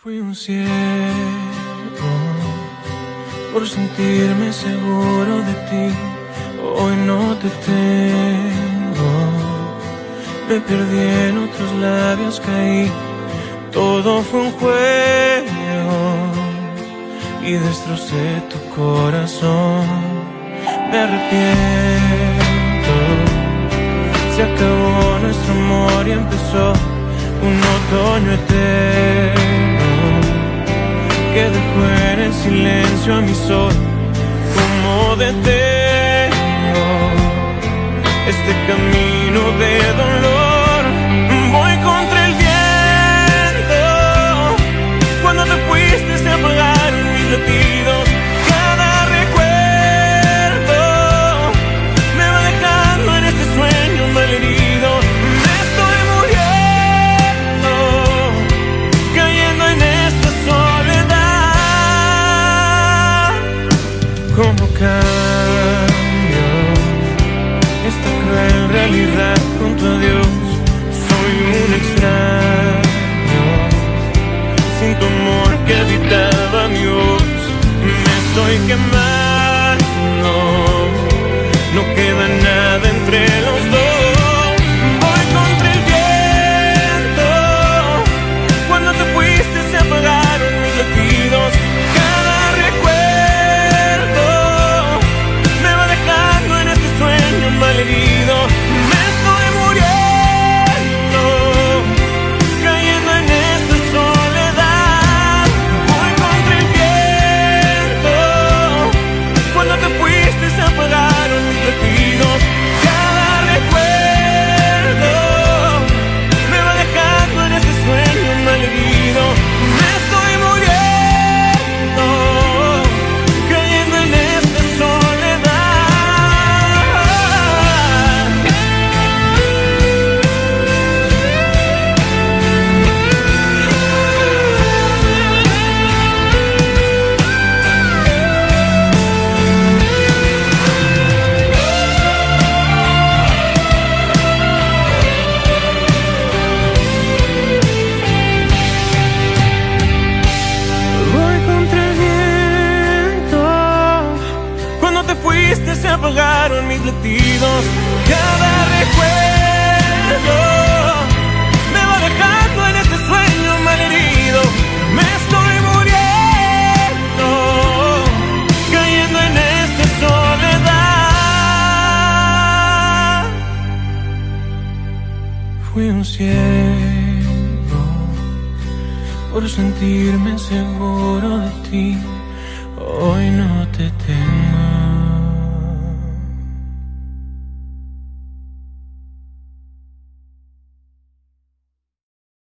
Fui un ciego por sentirme seguro de ti. Hoy no te tengo. Me perdí en otros labios, caí. Todo fue un juego y destrocé tu corazón. Me arrepiento. Se acabó nuestro amor y empezó un otoño eterno silencio a mi sol. Como detengo este camino de dolor, ¿Cómo cambio esta cruel realidad con tu adiós? Soy un extraño, sin tu amor que habitaba mi voz. Me estoy quemando, mis latidos. Cada recuerdo me va dejando en este sueño malherido. Me estoy muriendo, cayendo en esta soledad. Fui un ciego por sentirme seguro de ti.